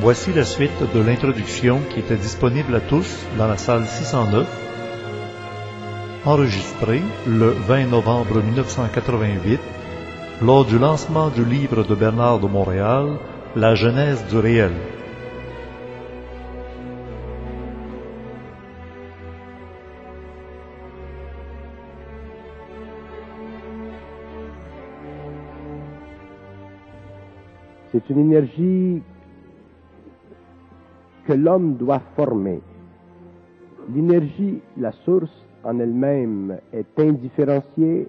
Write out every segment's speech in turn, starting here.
Voici la suite de l'introduction qui était disponible à tous dans la salle 609, enregistrée le 20 novembre 1988 lors du lancement du livre de Bernard de Montréal, La Genèse du réel. C'est une énergie que l'homme doit former. L'énergie, la source en elle-même est indifférenciée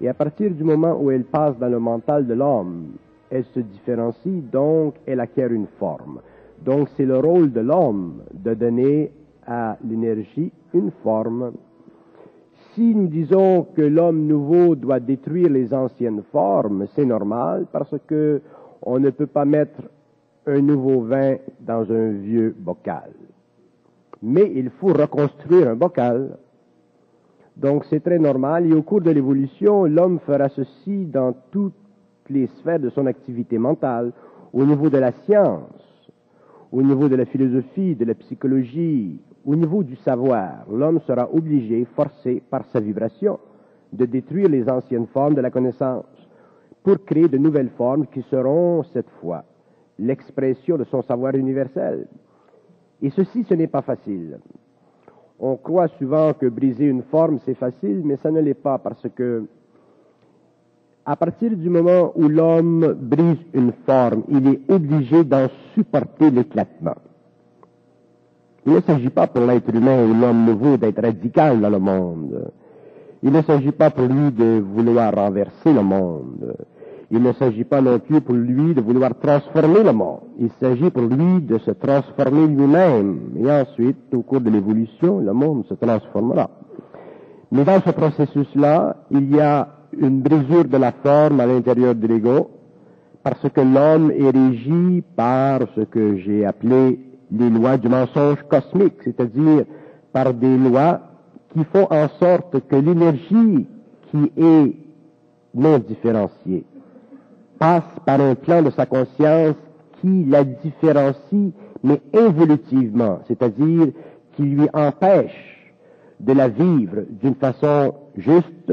et à partir du moment où elle passe dans le mental de l'homme, elle se différencie, donc elle acquiert une forme. Donc c'est le rôle de l'homme de donner à l'énergie une forme. Si nous disons que l'homme nouveau doit détruire les anciennes formes, c'est normal parce que on ne peut pas mettre un nouveau vin dans un vieux bocal. Mais il faut reconstruire un bocal. Donc c'est très normal et au cours de l'évolution, l'homme fera ceci dans toutes les sphères de son activité mentale, au niveau de la science, au niveau de la philosophie, de la psychologie, au niveau du savoir. L'homme sera obligé, forcé par sa vibration, de détruire les anciennes formes de la connaissance pour créer de nouvelles formes qui seront, cette fois, l'expression de son savoir universel. Et ceci, ce n'est pas facile. On croit souvent que briser une forme, c'est facile, mais ça ne l'est pas parce que, à partir du moment où l'homme brise une forme, il est obligé d'en supporter l'éclatement. Il ne s'agit pas pour l'être humain ou l'homme nouveau d'être radical dans le monde. Il ne s'agit pas pour lui de vouloir renverser le monde. Il ne s'agit pas non plus pour lui de vouloir transformer le monde. Il s'agit pour lui de se transformer lui-même. Et ensuite, au cours de l'évolution, le monde se transformera. Mais dans ce processus-là, il y a une brisure de la forme à l'intérieur de l'ego, parce que l'homme est régi par ce que j'ai appelé les lois du mensonge cosmique, c'est-à-dire par des lois qui font en sorte que l'énergie qui est non différenciée passe par un plan de sa conscience qui la différencie, mais évolutivement, c'est-à-dire qui lui empêche de la vivre d'une façon juste,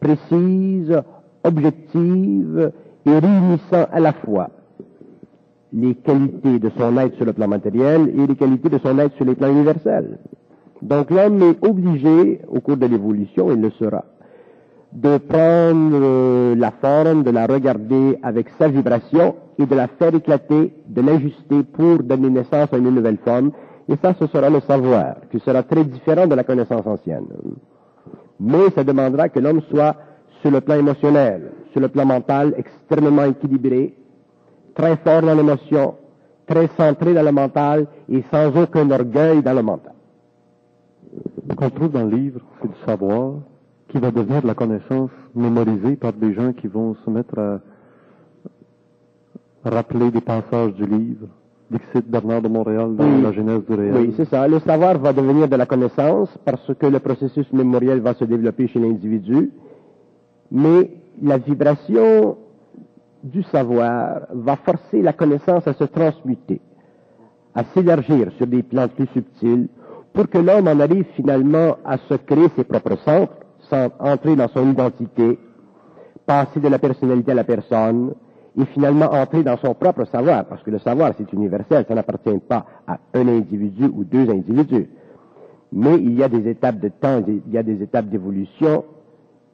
précise, objective et réunissant à la fois les qualités de son être sur le plan matériel et les qualités de son être sur les plans universels. Donc l'homme est obligé, au cours de l'évolution, il le sera, de prendre la forme, de la regarder avec sa vibration et de la faire éclater, de l'ajuster pour donner naissance à une nouvelle forme. Et ça, ce sera le savoir, qui sera très différent de la connaissance ancienne. Mais ça demandera que l'homme soit, sur le plan émotionnel, sur le plan mental, extrêmement équilibré, très fort dans l'émotion, très centré dans le mental et sans aucun orgueil dans le mental. Ce qu'on trouve dans le livre, c'est du savoir qui va devenir de la connaissance mémorisée par des gens qui vont se mettre à rappeler des passages du livre. Dixit Bernard de Montréal dans Oui. la Genèse du réel. Oui, c'est ça. Le savoir va devenir de la connaissance parce que le processus mémoriel va se développer chez l'individu, mais la vibration du savoir va forcer la connaissance à se transmuter, à s'élargir sur des plans plus subtils pour que l'homme en arrive finalement à se créer ses propres centres, entrer dans son identité, passer de la personnalité à la personne, et finalement entrer dans son propre savoir, parce que le savoir c'est universel, ça n'appartient pas à un individu ou deux individus. Mais il y a des étapes de temps, il y a des étapes d'évolution,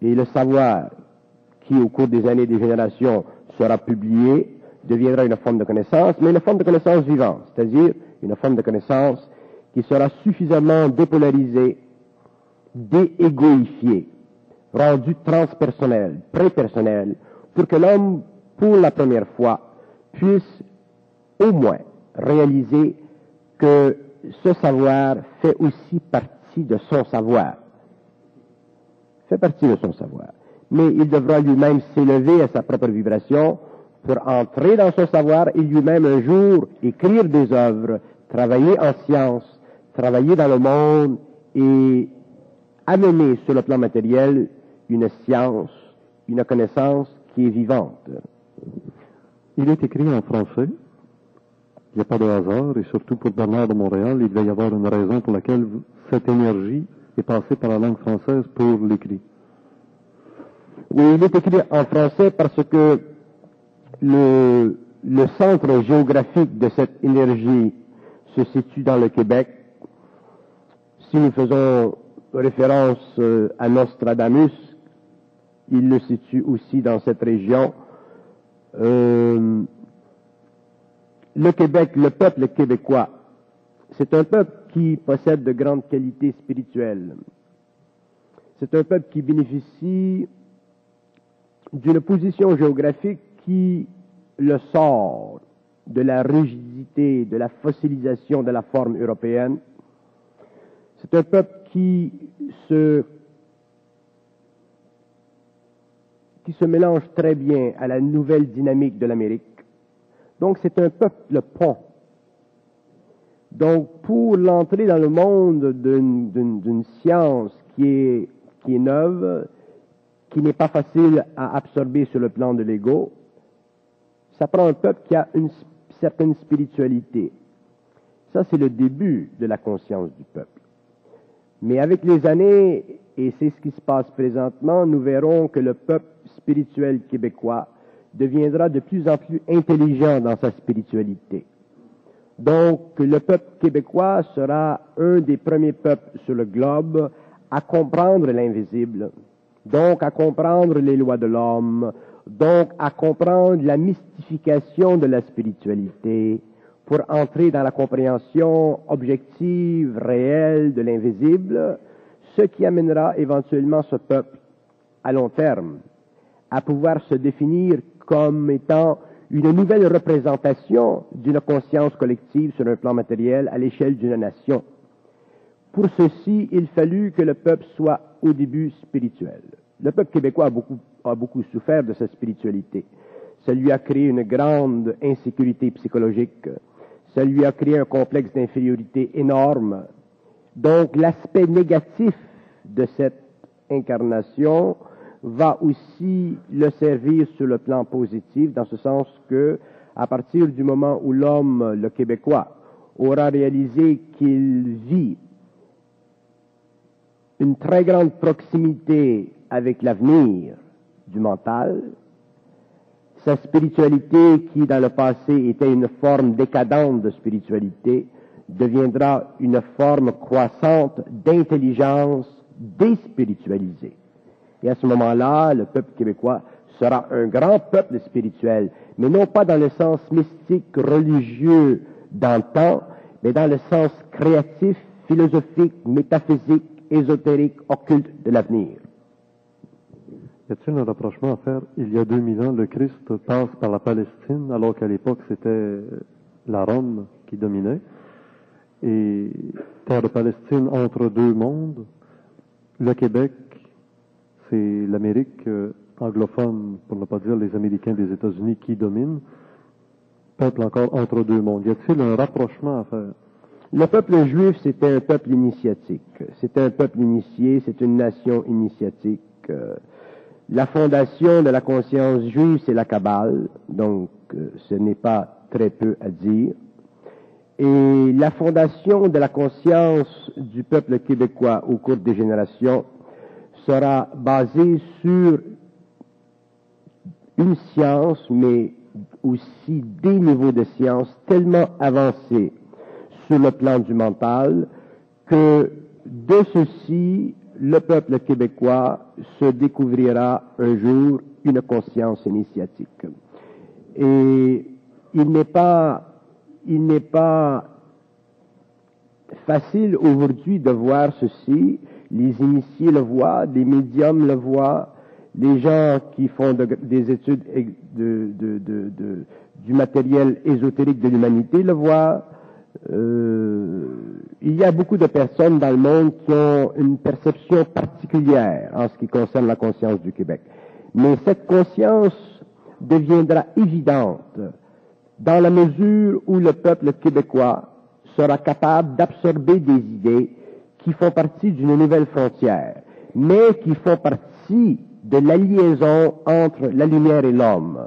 et le savoir qui au cours des années, des générations sera publié, deviendra une forme de connaissance, mais une forme de connaissance vivante, c'est-à-dire une forme de connaissance qui sera suffisamment dépolarisée, déégoïfiée, rendue transpersonnelle, prépersonnelle, pour que l'homme, pour la première fois, puisse au moins réaliser que ce savoir fait aussi partie de son savoir. Fait partie de son savoir. Mais il devra lui-même s'élever à sa propre vibration pour entrer dans ce savoir et lui-même un jour écrire des œuvres, travailler en science, travailler dans le monde et amener sur le plan matériel une science, une connaissance qui est vivante. Il est écrit en français. Il n'y a pas de hasard, et surtout pour Bernard de Montréal, il devait y avoir une raison pour laquelle cette énergie est passée par la langue française pour l'écrit. Oui, il est écrit en français parce que le, le centre géographique de cette énergie se situe dans le Québec. Si nous faisons référence euh, à Nostradamus, il le situe aussi dans cette région. Euh, le Québec, le peuple québécois, c'est un peuple qui possède de grandes qualités spirituelles. C'est un peuple qui bénéficie d'une position géographique qui le sort de la rigidité, de la fossilisation de la forme européenne. C'est un peuple qui se, qui se mélange très bien à la nouvelle dynamique de l'Amérique. Donc c'est un peuple pont. Donc pour l'entrée dans le monde d'une science qui est, qui est neuve, qui n'est pas facile à absorber sur le plan de l'ego, ça prend un peuple qui a une certaine spiritualité. Ça, c'est le début de la conscience du peuple. Mais avec les années, et c'est ce qui se passe présentement, nous verrons que le peuple spirituel québécois deviendra de plus en plus intelligent dans sa spiritualité. Donc, le peuple québécois sera un des premiers peuples sur le globe à comprendre l'invisible, donc à comprendre les lois de l'homme, donc à comprendre la mystification de la spiritualité pour entrer dans la compréhension objective, réelle de l'invisible, ce qui amènera éventuellement ce peuple à long terme à pouvoir se définir comme étant une nouvelle représentation d'une conscience collective sur un plan matériel à l'échelle d'une nation. Pour ceci, il fallut que le peuple soit au début spirituel. Le peuple québécois a beaucoup, a beaucoup souffert de sa spiritualité. Ça lui a créé une grande insécurité psychologique. Ça lui a créé un complexe d'infériorité énorme. Donc l'aspect négatif de cette incarnation va aussi le servir sur le plan positif, dans ce sens que, à partir du moment où l'homme, le Québécois, aura réalisé qu'il vit une très grande proximité avec l'avenir du mental, sa spiritualité qui dans le passé était une forme décadente de spiritualité deviendra une forme croissante d'intelligence déspiritualisée. Et à ce moment-là, le peuple québécois sera un grand peuple spirituel, mais non pas dans le sens mystique, religieux d'antan, mais dans le sens créatif, philosophique, métaphysique, ésotérique, occulte de l'avenir. Y a-t-il un rapprochement à faire? Il y a 2000 ans, le Christ passe par la Palestine, alors qu'à l'époque, c'était la Rome qui dominait. Et terre de Palestine entre deux mondes, le Québec c'est l'Amérique euh, anglophone, pour ne pas dire les Américains des États-Unis, qui dominent. Peuple encore entre deux mondes. Y a-t-il un rapprochement à faire? Le peuple juif, c'était un peuple initiatique. C'était un peuple initié, c'est une nation initiatique. La fondation de la conscience juive, c'est la Kabbale, donc euh, ce n'est pas très peu à dire. Et la fondation de la conscience du peuple québécois au cours des générations, sera basé sur une science, mais aussi des niveaux de science tellement avancés sur le plan du mental que de ceci, le peuple québécois se découvrira un jour une conscience initiatique. Et il n'est pas, il n'est pas facile aujourd'hui de voir ceci les initiés le voient, les médiums le voient, les gens qui font des études du matériel ésotérique de l'humanité le voient. Euh, il y a beaucoup de personnes dans le monde qui ont une perception particulière en ce qui concerne la conscience du Québec. Mais cette conscience deviendra évidente dans la mesure où le peuple québécois sera capable d'absorber des idées qui font partie d'une nouvelle frontière, mais qui font partie de la liaison entre la lumière et l'homme.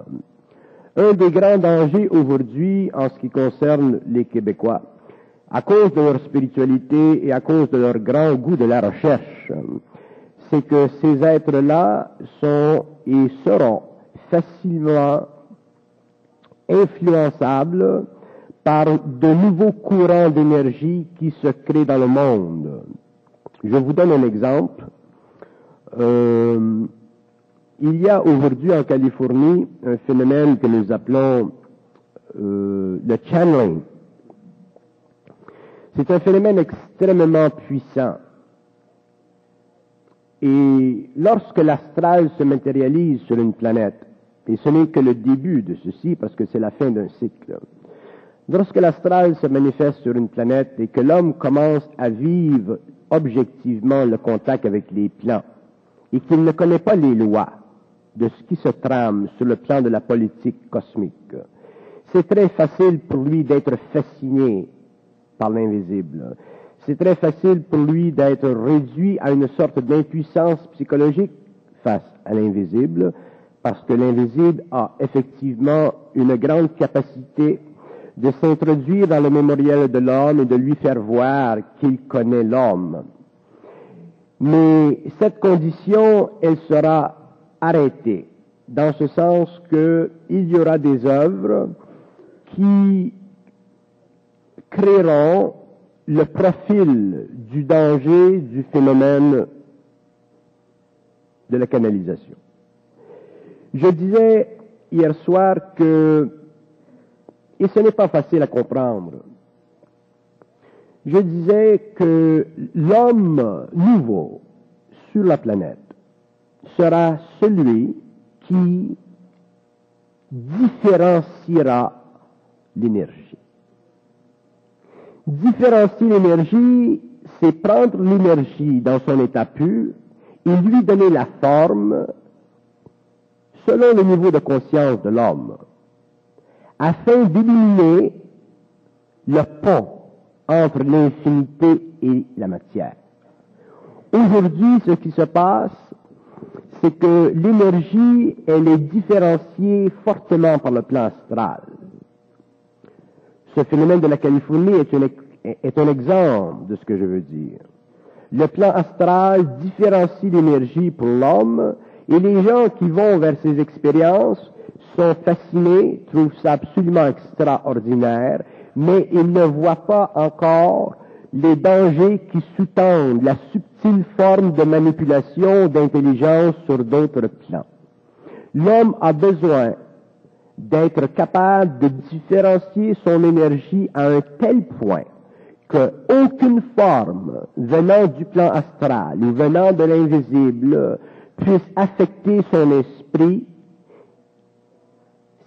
Un des grands dangers aujourd'hui en ce qui concerne les Québécois, à cause de leur spiritualité et à cause de leur grand goût de la recherche, c'est que ces êtres-là sont et seront facilement influençables par de nouveaux courants d'énergie qui se créent dans le monde. Je vous donne un exemple. Euh, il y a aujourd'hui en Californie un phénomène que nous appelons euh, le channeling. C'est un phénomène extrêmement puissant. Et lorsque l'astral se matérialise sur une planète, et ce n'est que le début de ceci parce que c'est la fin d'un cycle, lorsque l'astral se manifeste sur une planète et que l'homme commence à vivre objectivement le contact avec les plans, et qu'il ne connaît pas les lois de ce qui se trame sur le plan de la politique cosmique, c'est très facile pour lui d'être fasciné par l'invisible. C'est très facile pour lui d'être réduit à une sorte d'impuissance psychologique face à l'invisible, parce que l'invisible a effectivement une grande capacité de s'introduire dans le mémoriel de l'homme et de lui faire voir qu'il connaît l'homme. Mais cette condition, elle sera arrêtée, dans ce sens qu'il y aura des œuvres qui créeront le profil du danger du phénomène de la canalisation. Je disais hier soir que, et ce n'est pas facile à comprendre, je disais que l'homme nouveau sur la planète sera celui qui différenciera l'énergie. Différencier l'énergie, c'est prendre l'énergie dans son état pur et lui donner la forme selon le niveau de conscience de l'homme, afin d'éliminer le pont entre l'infinité et la matière. Aujourd'hui, ce qui se passe, c'est que l'énergie, elle est différenciée fortement par le plan astral. Ce phénomène de la Californie est, est un exemple de ce que je veux dire. Le plan astral différencie l'énergie pour l'homme et les gens qui vont vers ces expériences sont fascinés, trouvent ça absolument extraordinaire, mais ils ne voient pas encore les dangers qui sous-tendent la subtile forme de manipulation d'intelligence sur d'autres plans. L'homme a besoin d'être capable de différencier son énergie à un tel point que aucune forme venant du plan astral ou venant de l'invisible puisse affecter son esprit,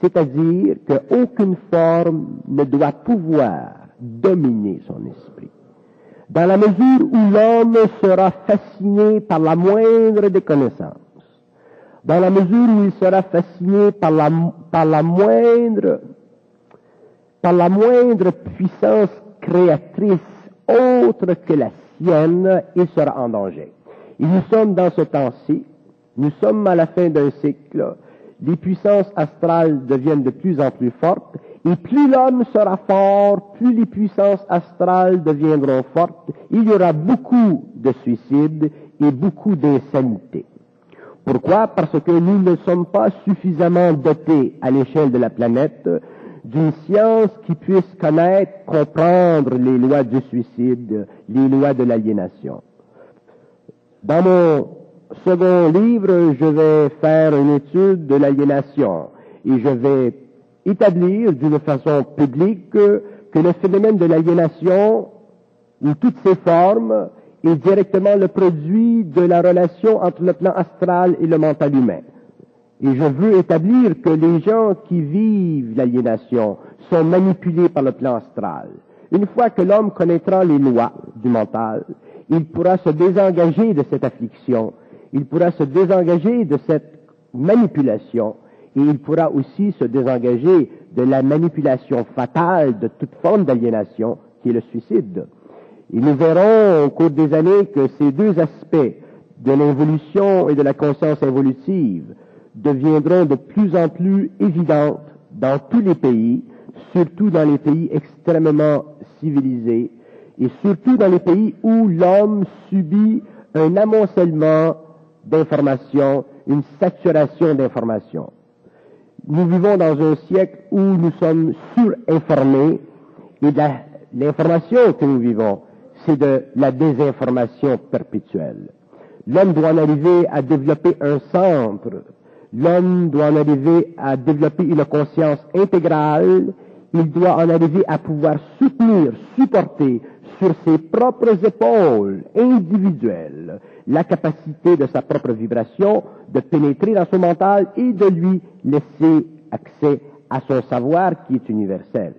c'est-à-dire qu'aucune forme ne doit pouvoir dominer son esprit. Dans la mesure où l'homme sera fasciné par la moindre des connaissances, dans la mesure où il sera fasciné par la, par la moindre, par la moindre puissance créatrice autre que la sienne, il sera en danger. Et nous sommes dans ce temps-ci, nous sommes à la fin d'un cycle, les puissances astrales deviennent de plus en plus fortes, et plus l'homme sera fort, plus les puissances astrales deviendront fortes, il y aura beaucoup de suicides et beaucoup d'insanité. Pourquoi? Parce que nous ne sommes pas suffisamment dotés à l'échelle de la planète d'une science qui puisse connaître, comprendre les lois du suicide, les lois de l'aliénation. Dans mon second livre, je vais faire une étude de l'aliénation et je vais établir d'une façon publique que le phénomène de l'aliénation, ou toutes ses formes, est directement le produit de la relation entre le plan astral et le mental humain. Et je veux établir que les gens qui vivent l'aliénation sont manipulés par le plan astral. Une fois que l'homme connaîtra les lois du mental, il pourra se désengager de cette affliction, il pourra se désengager de cette manipulation, et il pourra aussi se désengager de la manipulation fatale de toute forme d'aliénation, qui est le suicide. Et nous verrons au cours des années que ces deux aspects de l'évolution et de la conscience évolutive deviendront de plus en plus évidentes dans tous les pays, surtout dans les pays extrêmement civilisés, et surtout dans les pays où l'homme subit un amoncellement d'informations, une saturation d'informations. Nous vivons dans un siècle où nous sommes surinformés et l'information que nous vivons, c'est de la désinformation perpétuelle. L'homme doit en arriver à développer un centre. L'homme doit en arriver à développer une conscience intégrale. Il doit en arriver à pouvoir soutenir, supporter sur ses propres épaules individuelles la capacité de sa propre vibration de pénétrer dans son mental et de lui laisser accès à son savoir qui est universel.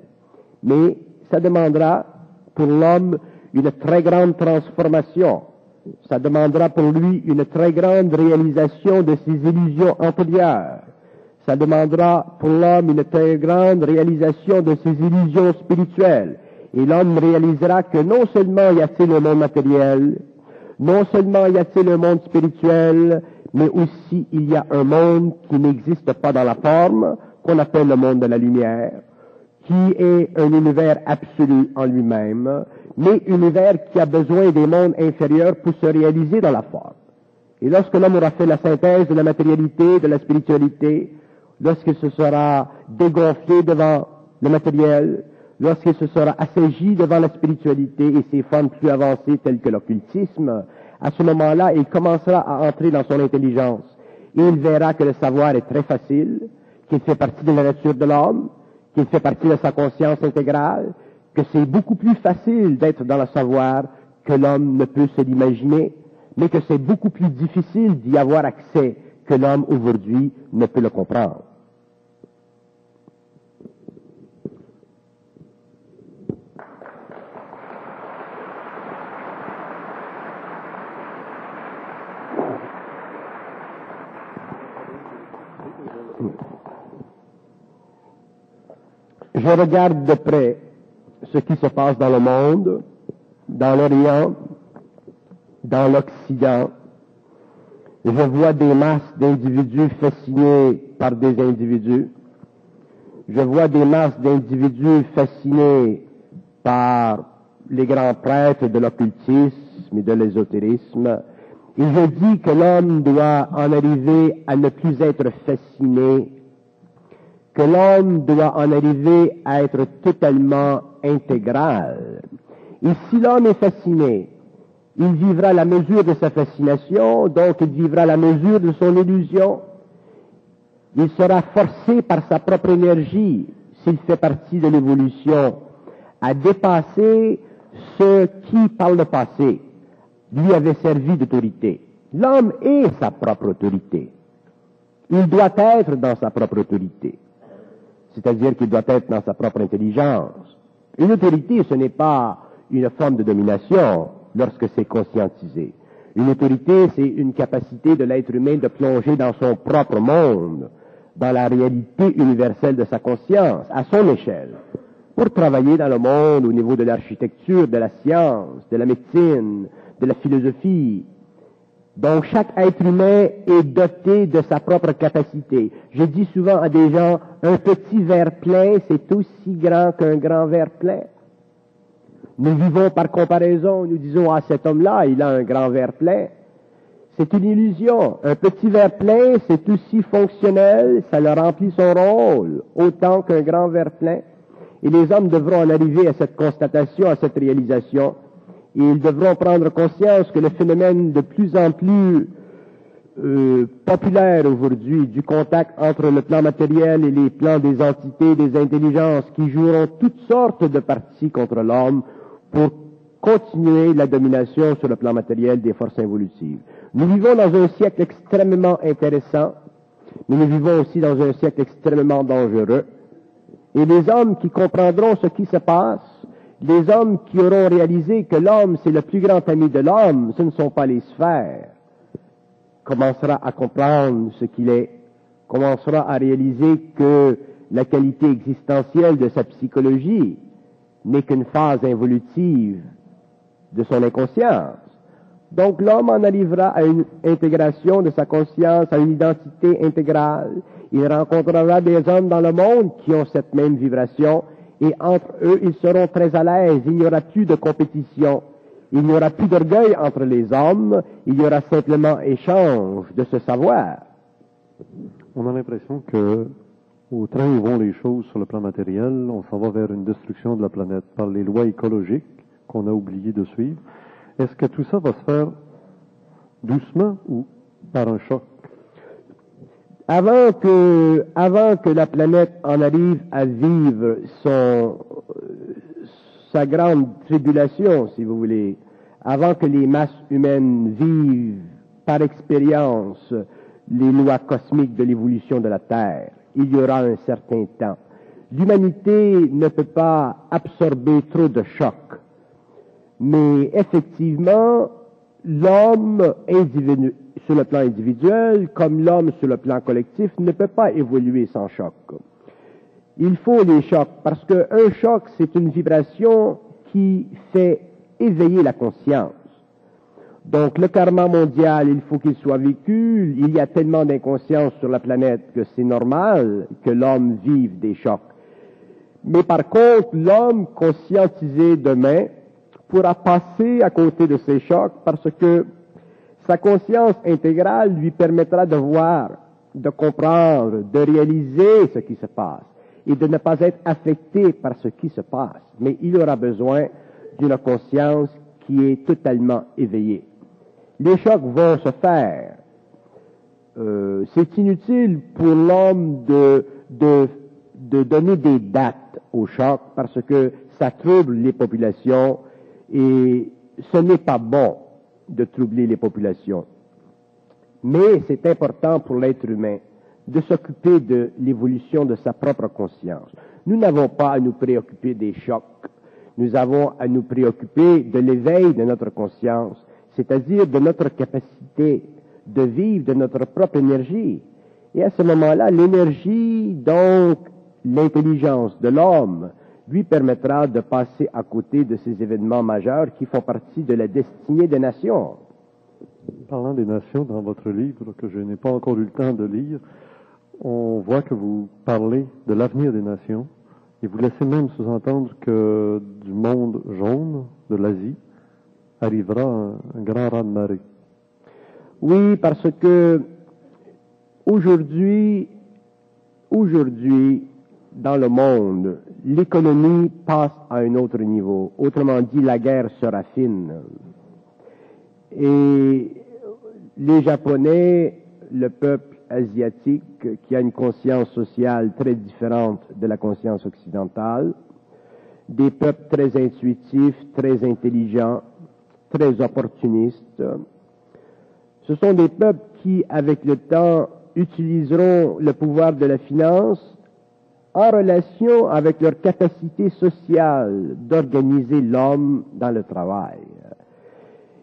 Mais ça demandera pour l'homme une très grande transformation. Ça demandera pour lui une très grande réalisation de ses illusions antérieures. Ça demandera pour l'homme une très grande réalisation de ses illusions spirituelles. Et l'homme réalisera que non seulement y a-t-il le monde matériel, non seulement y a-t-il un monde spirituel, mais aussi il y a un monde qui n'existe pas dans la forme, qu'on appelle le monde de la lumière, qui est un univers absolu en lui-même, mais univers qui a besoin des mondes inférieurs pour se réaliser dans la forme. Et lorsque l'homme aura fait la synthèse de la matérialité, de la spiritualité, lorsqu'il se sera dégonflé devant le matériel, lorsqu'il se sera assagi devant la spiritualité et ses formes plus avancées telles que l'occultisme, à ce moment-là, il commencera à entrer dans son intelligence. Il verra que le savoir est très facile, qu'il fait partie de la nature de l'homme, qu'il fait partie de sa conscience intégrale, que c'est beaucoup plus facile d'être dans le savoir que l'homme ne peut se l'imaginer, mais que c'est beaucoup plus difficile d'y avoir accès que l'homme aujourd'hui ne peut le comprendre. Je regarde de près ce qui se passe dans le monde, dans l'Orient, dans l'Occident. Je vois des masses d'individus fascinés par des individus. Je vois des masses d'individus fascinés par les grands prêtres de l'occultisme et de l'ésotérisme. Et je dis que l'homme doit en arriver à ne plus être fasciné l'homme doit en arriver à être totalement intégral. Et si l'homme est fasciné, il vivra la mesure de sa fascination, donc il vivra la mesure de son illusion. Il sera forcé par sa propre énergie, s'il fait partie de l'évolution, à dépasser ce qui, par le passé, lui avait servi d'autorité. L'homme est sa propre autorité. Il doit être dans sa propre autorité c'est-à-dire qu'il doit être dans sa propre intelligence. Une autorité, ce n'est pas une forme de domination lorsque c'est conscientisé. Une autorité, c'est une capacité de l'être humain de plonger dans son propre monde, dans la réalité universelle de sa conscience, à son échelle, pour travailler dans le monde au niveau de l'architecture, de la science, de la médecine, de la philosophie, donc chaque être humain est doté de sa propre capacité. Je dis souvent à des gens, un petit verre plein, c'est aussi grand qu'un grand verre plein. Nous vivons par comparaison, nous disons, ah, cet homme-là, il a un grand verre plein. C'est une illusion. Un petit verre plein, c'est aussi fonctionnel, ça le remplit son rôle, autant qu'un grand verre plein. Et les hommes devront en arriver à cette constatation, à cette réalisation ils devront prendre conscience que le phénomène de plus en plus euh, populaire aujourd'hui du contact entre le plan matériel et les plans des entités, des intelligences qui joueront toutes sortes de parties contre l'homme pour continuer la domination sur le plan matériel des forces involutives. Nous vivons dans un siècle extrêmement intéressant, mais nous vivons aussi dans un siècle extrêmement dangereux. Et les hommes qui comprendront ce qui se passe les hommes qui auront réalisé que l'homme, c'est le plus grand ami de l'homme, ce ne sont pas les sphères, commencera à comprendre ce qu'il est, commencera à réaliser que la qualité existentielle de sa psychologie n'est qu'une phase involutive de son inconscience. Donc l'homme en arrivera à une intégration de sa conscience, à une identité intégrale. Il rencontrera des hommes dans le monde qui ont cette même vibration et entre eux, ils seront très à l'aise. Il n'y aura plus de compétition. Il n'y aura plus d'orgueil entre les hommes. Il y aura simplement échange de ce savoir. On a l'impression que au train où vont les choses sur le plan matériel, on s'en va vers une destruction de la planète par les lois écologiques qu'on a oublié de suivre. Est-ce que tout ça va se faire doucement ou par un choc? Avant que, avant que la planète en arrive à vivre son, sa grande tribulation, si vous voulez, avant que les masses humaines vivent par expérience les lois cosmiques de l'évolution de la Terre, il y aura un certain temps. L'humanité ne peut pas absorber trop de chocs. Mais effectivement, l'homme sur le plan individuel, comme l'homme sur le plan collectif, ne peut pas évoluer sans choc. Il faut les chocs parce qu'un choc, c'est une vibration qui fait éveiller la conscience. Donc le karma mondial, il faut qu'il soit vécu. Il y a tellement d'inconscience sur la planète que c'est normal que l'homme vive des chocs. Mais par contre, l'homme conscientisé demain pourra passer à côté de ces chocs parce que sa conscience intégrale lui permettra de voir, de comprendre, de réaliser ce qui se passe et de ne pas être affecté par ce qui se passe. Mais il aura besoin d'une conscience qui est totalement éveillée. Les chocs vont se faire. Euh, c'est inutile pour l'homme de, de, de donner des dates aux chocs parce que ça trouble les populations et ce n'est pas bon de troubler les populations. Mais c'est important pour l'être humain de s'occuper de l'évolution de sa propre conscience. Nous n'avons pas à nous préoccuper des chocs. Nous avons à nous préoccuper de l'éveil de notre conscience, c'est-à-dire de notre capacité de vivre de notre propre énergie. Et à ce moment-là, l'énergie, donc l'intelligence de l'homme, lui permettra de passer à côté de ces événements majeurs qui font partie de la destinée des nations. Parlant des nations, dans votre livre que je n'ai pas encore eu le temps de lire, on voit que vous parlez de l'avenir des nations et vous laissez même sous-entendre que du monde jaune, de l'Asie, arrivera un, un grand raz de marée. Oui, parce que aujourd'hui, aujourd'hui, dans le monde, l'économie passe à un autre niveau. Autrement dit, la guerre se raffine. Et les Japonais, le peuple asiatique, qui a une conscience sociale très différente de la conscience occidentale, des peuples très intuitifs, très intelligents, très opportunistes, ce sont des peuples qui, avec le temps, utiliseront le pouvoir de la finance en relation avec leur capacité sociale d'organiser l'homme dans le travail.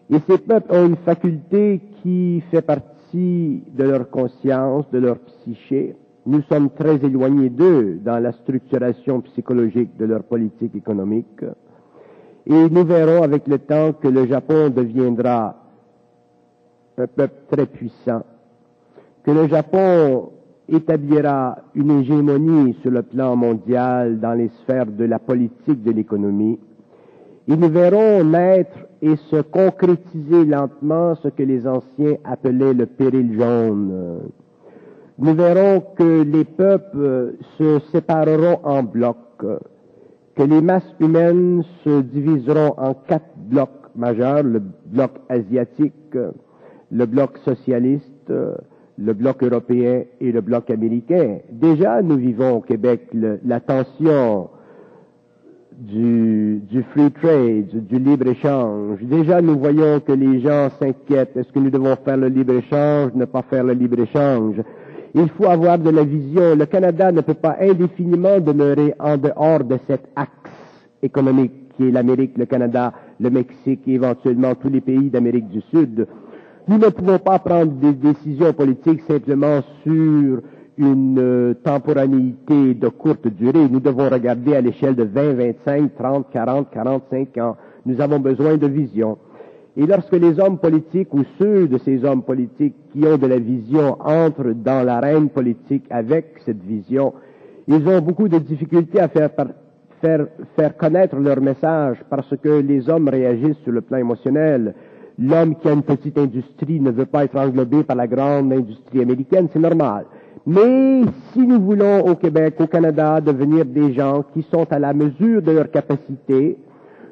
Et ces peuples ont une faculté qui fait partie de leur conscience, de leur psyché. Nous sommes très éloignés d'eux dans la structuration psychologique de leur politique économique. Et nous verrons avec le temps que le Japon deviendra un peuple très puissant, que le Japon établira une hégémonie sur le plan mondial dans les sphères de la politique de l'économie, et nous verrons naître et se concrétiser lentement ce que les anciens appelaient le péril jaune. Nous verrons que les peuples se sépareront en blocs, que les masses humaines se diviseront en quatre blocs majeurs, le bloc asiatique, le bloc socialiste, le bloc européen et le bloc américain. Déjà, nous vivons au Québec la tension du, du free trade, du libre-échange. Déjà, nous voyons que les gens s'inquiètent. Est-ce que nous devons faire le libre-échange, ne pas faire le libre-échange? Il faut avoir de la vision. Le Canada ne peut pas indéfiniment demeurer en dehors de cet axe économique qui est l'Amérique, le Canada, le Mexique et éventuellement tous les pays d'Amérique du Sud. Nous ne pouvons pas prendre des décisions politiques simplement sur une euh, temporalité de courte durée. Nous devons regarder à l'échelle de 20, 25, 30, 40, 45 ans. Nous avons besoin de vision. Et lorsque les hommes politiques ou ceux de ces hommes politiques qui ont de la vision entrent dans l'arène politique avec cette vision, ils ont beaucoup de difficultés à faire, faire connaître leur message parce que les hommes réagissent sur le plan émotionnel. L'homme qui a une petite industrie ne veut pas être englobé par la grande industrie américaine, c'est normal. Mais si nous voulons au Québec, au Canada, devenir des gens qui sont à la mesure de leurs capacités,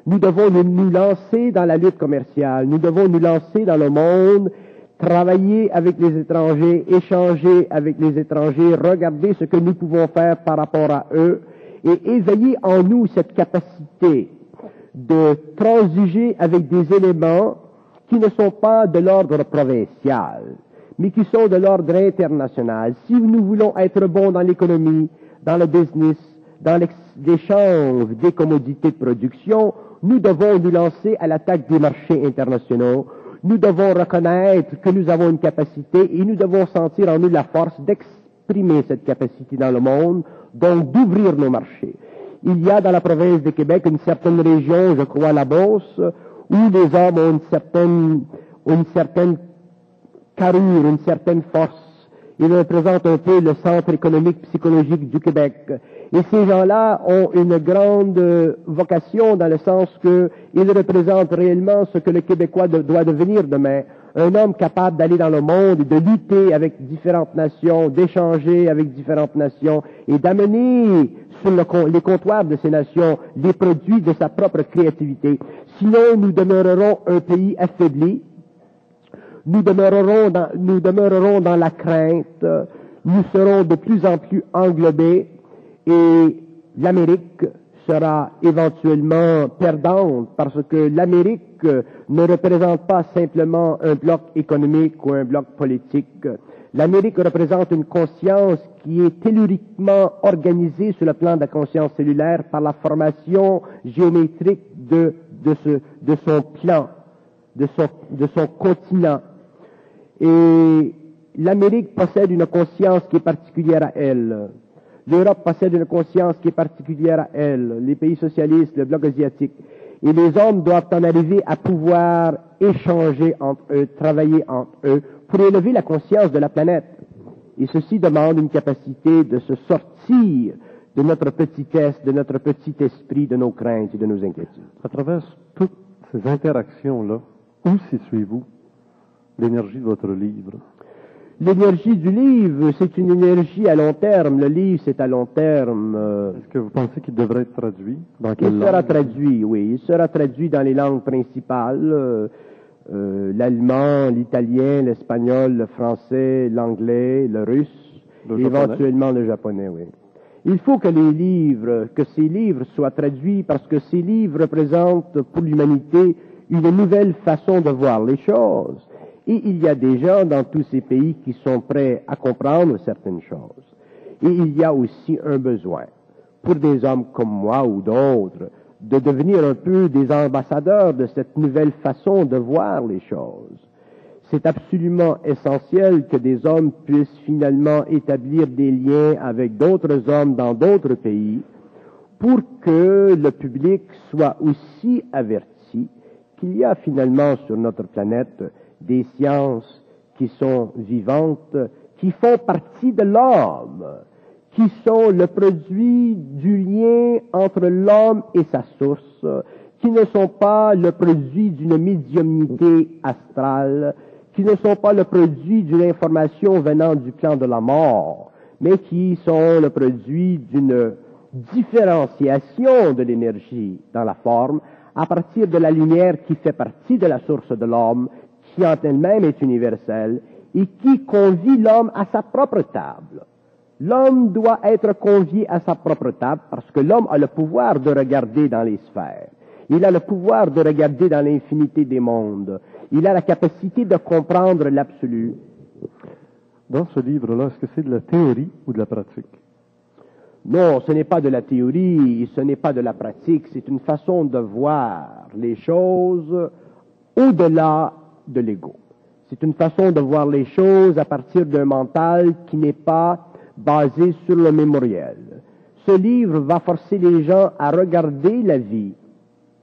nous devons nous, lancer dans la lutte commerciale, nous devons nous lancer dans le monde, travailler avec les étrangers, échanger avec les étrangers, regarder ce que nous pouvons faire par rapport à eux et éveiller en nous cette capacité de transiger avec des éléments qui ne sont pas de l'ordre provincial, mais qui sont de l'ordre international. Si nous voulons être bons dans l'économie, dans le business, dans l'échange des commodités de production, nous devons nous lancer à l'attaque des marchés internationaux. Nous devons reconnaître que nous avons une capacité et nous devons sentir en nous la force d'exprimer cette capacité dans le monde, donc d'ouvrir nos marchés. Il y a dans la province de Québec une certaine région, je crois la Beauce, où les hommes ont une certaine, une certaine carrure, une certaine force. Ils représentent un peu le centre économique psychologique du Québec. Et ces gens-là ont une grande vocation dans le sens qu'ils représentent réellement ce que le Québécois doit devenir demain. Un homme capable d'aller dans le monde, de lutter avec différentes nations, d'échanger avec différentes nations et d'amener sur les comptoirs de ces nations les produits de sa propre créativité. Sinon, nous demeurerons un pays affaibli. Nous demeurerons dans, nous demeurerons dans la crainte. Nous serons de plus en plus englobés et l'Amérique sera éventuellement perdante parce que l'Amérique ne représente pas simplement un bloc économique ou un bloc politique. L'Amérique représente une conscience qui est telluriquement organisée sur le plan de la conscience cellulaire par la formation géométrique de, de, son plan, de son, de son continent. Et l'Amérique possède une conscience qui est particulière à elle. L'Europe possède une conscience qui est particulière à elle, les pays socialistes, le bloc asiatique. Et les hommes doivent en arriver à pouvoir échanger entre eux, travailler entre eux, pour élever la conscience de la planète. Et ceci demande une capacité de se sortir de notre petitesse, de notre petit esprit, de nos craintes et de nos inquiétudes. À travers toutes ces interactions-là, où situez-vous l'énergie de votre livre? L'énergie du livre, c'est une énergie à long terme. Le livre, c'est à long terme. Est-ce que vous pensez qu'il devrait être traduit? Dans quelle Il sera traduit, oui. Il sera traduit dans les langues principales. Euh, euh, l'allemand, l'italien, l'espagnol, le français, l'anglais, le russe, et éventuellement le japonais, oui. Il faut que les livres, que ces livres soient traduits parce que ces livres représentent pour l'humanité une nouvelle façon de voir les choses. Et il y a des gens dans tous ces pays qui sont prêts à comprendre certaines choses. Et il y a aussi un besoin pour des hommes comme moi ou d'autres de devenir un peu des ambassadeurs de cette nouvelle façon de voir les choses. C'est absolument essentiel que des hommes puissent finalement établir des liens avec d'autres hommes dans d'autres pays pour que le public soit aussi averti qu'il y a finalement sur notre planète des sciences qui sont vivantes, qui font partie de l'homme, qui sont le produit du lien entre l'homme et sa source, qui ne sont pas le produit d'une médiumnité astrale, qui ne sont pas le produit d'une information venant du plan de la mort, mais qui sont le produit d'une différenciation de l'énergie dans la forme à partir de la lumière qui fait partie de la source de l'homme qui en elle-même est universelle et qui convie l'homme à sa propre table. L'homme doit être convié à sa propre table parce que l'homme a le pouvoir de regarder dans les sphères. Il a le pouvoir de regarder dans l'infinité des mondes. Il a la capacité de comprendre l'absolu. Dans ce livre-là, est-ce que c'est de la théorie ou de la pratique? Non, ce n'est pas de la théorie, ce n'est pas de la pratique, c'est une façon de voir les choses au-delà de l'ego. C'est une façon de voir les choses à partir d'un mental qui n'est pas basé sur le mémoriel. Ce livre va forcer les gens à regarder la vie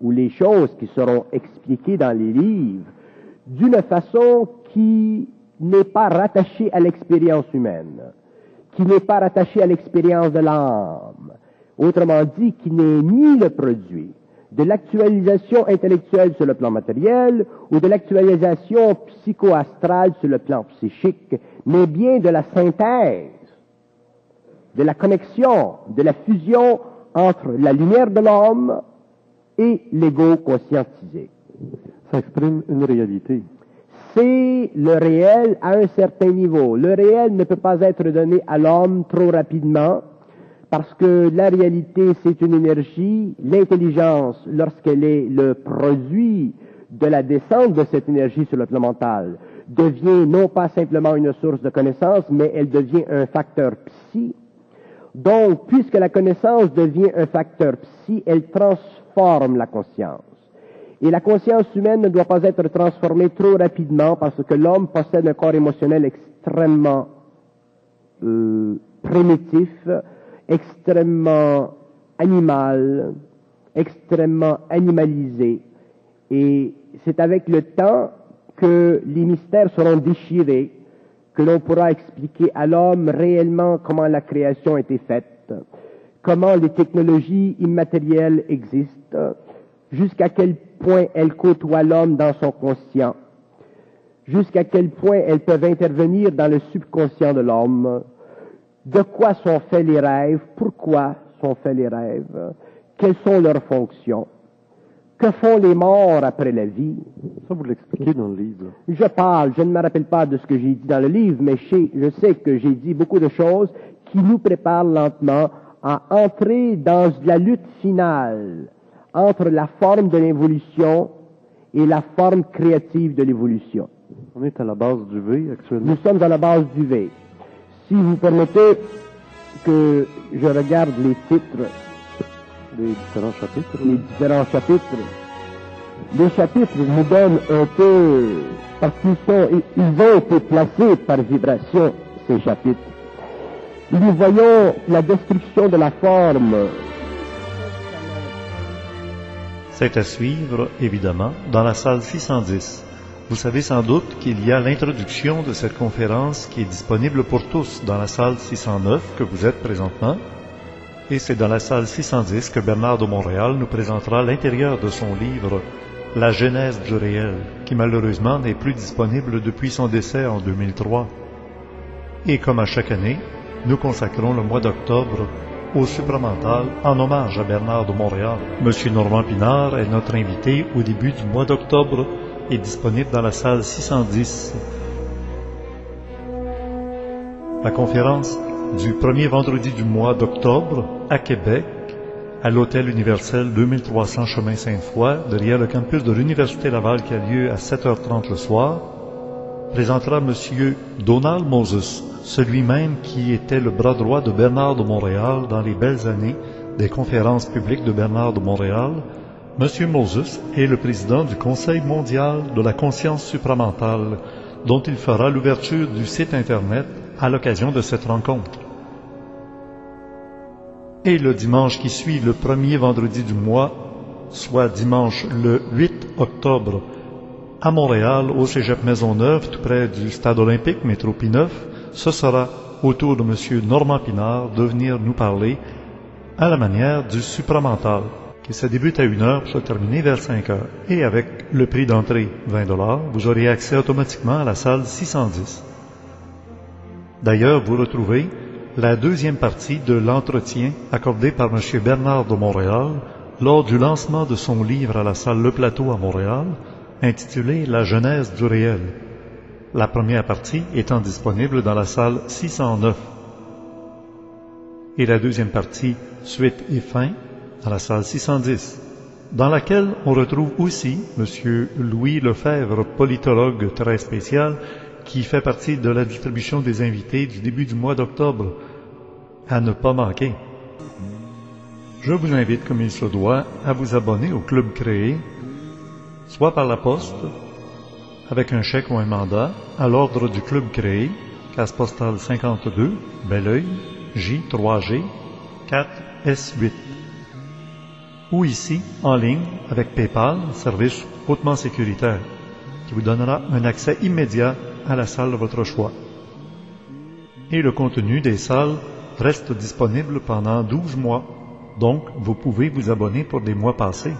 ou les choses qui seront expliquées dans les livres d'une façon qui n'est pas rattachée à l'expérience humaine, qui n'est pas rattachée à l'expérience de l'âme, autrement dit, qui n'est ni le produit de l'actualisation intellectuelle sur le plan matériel ou de l'actualisation psycho-astrale sur le plan psychique, mais bien de la synthèse, de la connexion, de la fusion entre la lumière de l'homme et l'ego conscientisé. Ça exprime une réalité. C'est le réel à un certain niveau. Le réel ne peut pas être donné à l'homme trop rapidement parce que la réalité, c'est une énergie. L'intelligence, lorsqu'elle est le produit de la descente de cette énergie sur le plan mental, devient non pas simplement une source de connaissance, mais elle devient un facteur psy. Donc, puisque la connaissance devient un facteur psy, elle transforme la conscience. Et la conscience humaine ne doit pas être transformée trop rapidement parce que l'homme possède un corps émotionnel extrêmement euh, primitif, extrêmement animal, extrêmement animalisé. Et c'est avec le temps que les mystères seront déchirés, que l'on pourra expliquer à l'homme réellement comment la création a été faite, comment les technologies immatérielles existent, jusqu'à quel point elles côtoient l'homme dans son conscient, jusqu'à quel point elles peuvent intervenir dans le subconscient de l'homme, de quoi sont faits les rêves, pourquoi sont faits les rêves, quelles sont leurs fonctions, que font les morts après la vie? Ça, vous l'expliquez dans le livre. Je parle, je ne me rappelle pas de ce que j'ai dit dans le livre, mais je sais que j'ai dit beaucoup de choses qui nous préparent lentement à entrer dans la lutte finale entre la forme de l'évolution et la forme créative de l'évolution. On est à la base du V actuellement. Nous sommes à la base du V. Si vous permettez que je regarde les titres des différents chapitres. Les différents chapitres. Les chapitres nous donnent un peu, parce qu'ils sont, ils ont été placés par vibration, ces chapitres. Nous voyons la destruction de la forme. C'est à suivre, évidemment, dans la salle 610. Vous savez sans doute qu'il y a l'introduction de cette conférence qui est disponible pour tous dans la salle 609 que vous êtes présentement. Et c'est dans la salle 610 que Bernard de Montréal nous présentera l'intérieur de son livre La genèse du réel, qui malheureusement n'est plus disponible depuis son décès en 2003. Et comme à chaque année, nous consacrons le mois d'octobre au supramental en hommage à Bernard de Montréal. Monsieur Normand Pinard est notre invité au début du mois d'octobre et disponible dans la salle 610. La conférence du premier vendredi du mois d'octobre à Québec, à l'Hôtel universel 2300 Chemin Sainte-Foy, derrière le campus de l'Université Laval qui a lieu à 7h30 le soir, présentera M. Donald Moses, celui-même qui était le bras droit de Bernard de Montréal dans les belles années des conférences publiques de Bernard de Montréal. M. Moses est le président du Conseil mondial de la conscience supramentale, dont il fera l'ouverture du site Internet à l'occasion de cette rencontre. Et le dimanche qui suit le premier vendredi du mois, soit dimanche le 8 octobre, à Montréal, au Cégep Maisonneuve, tout près du Stade olympique, métro P9, ce sera au tour de M. Normand Pinard de venir nous parler à la manière du supramental, qui se débute à 1 heure pour se terminer vers 5 heures. Et avec le prix d'entrée 20 dollars, vous aurez accès automatiquement à la salle 610. D'ailleurs, vous retrouvez la deuxième partie de l'entretien accordé par M. Bernard de Montréal lors du lancement de son livre à la salle Le Plateau à Montréal, intitulé La genèse du réel. La première partie étant disponible dans la salle 609 et la deuxième partie, suite et fin, dans la salle 610, dans laquelle on retrouve aussi M. Louis Lefebvre, politologue très spécial, qui fait partie de la distribution des invités du début du mois d'octobre, à ne pas manquer. Je vous invite, comme il se doit, à vous abonner au club créé, soit par la poste, avec un chèque ou un mandat, à l'ordre du club créé, case postale 52, Belleuil, J3G, 4S8. Ou ici, en ligne, avec PayPal, service hautement sécuritaire, qui vous donnera un accès immédiat à la salle de votre choix. Et le contenu des salles reste disponible pendant 12 mois, donc vous pouvez vous abonner pour des mois passés.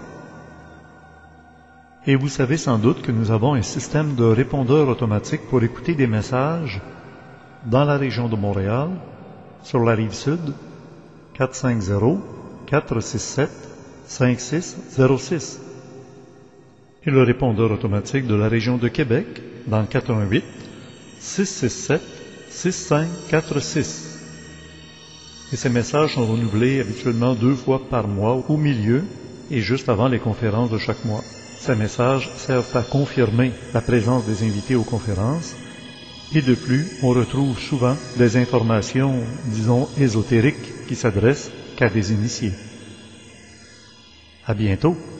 Et vous savez sans doute que nous avons un système de répondeur automatique pour écouter des messages dans la région de Montréal, sur la rive sud, 450-467-5606. Et le répondeur automatique de la région de Québec, dans le 418 667 6546. Et ces messages sont renouvelés habituellement deux fois par mois au milieu et juste avant les conférences de chaque mois. Ces messages servent à confirmer la présence des invités aux conférences et de plus, on retrouve souvent des informations, disons, ésotériques qui s'adressent qu'à des initiés. À bientôt!